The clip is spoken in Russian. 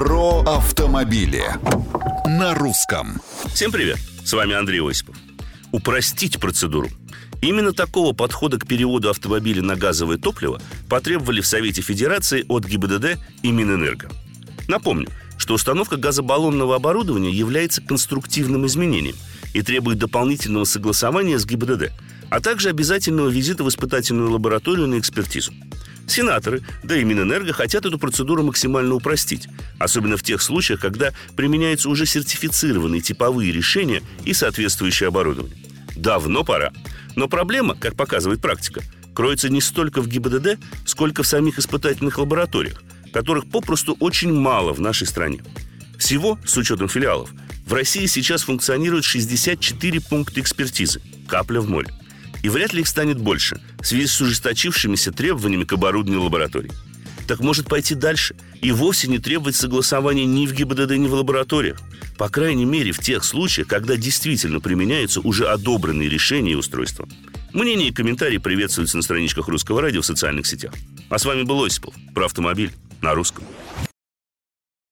Про автомобили на русском. Всем привет! С вами Андрей Осипов. Упростить процедуру. Именно такого подхода к переводу автомобиля на газовое топливо потребовали в Совете Федерации от ГИБДД и Минэнерго. Напомню, что установка газобаллонного оборудования является конструктивным изменением и требует дополнительного согласования с ГИБДД, а также обязательного визита в испытательную лабораторию на экспертизу. Сенаторы, да и Минэнерго хотят эту процедуру максимально упростить, особенно в тех случаях, когда применяются уже сертифицированные типовые решения и соответствующее оборудование. Давно пора. Но проблема, как показывает практика, кроется не столько в ГИБДД, сколько в самих испытательных лабораториях, которых попросту очень мало в нашей стране. Всего, с учетом филиалов, в России сейчас функционирует 64 пункта экспертизы. Капля в море. И вряд ли их станет больше в связи с ужесточившимися требованиями к оборудованию лабораторий. Так может пойти дальше и вовсе не требовать согласования ни в ГИБДД, ни в лабораториях. По крайней мере, в тех случаях, когда действительно применяются уже одобренные решения и устройства. Мнения и комментарии приветствуются на страничках Русского радио в социальных сетях. А с вами был Осипов про автомобиль на русском.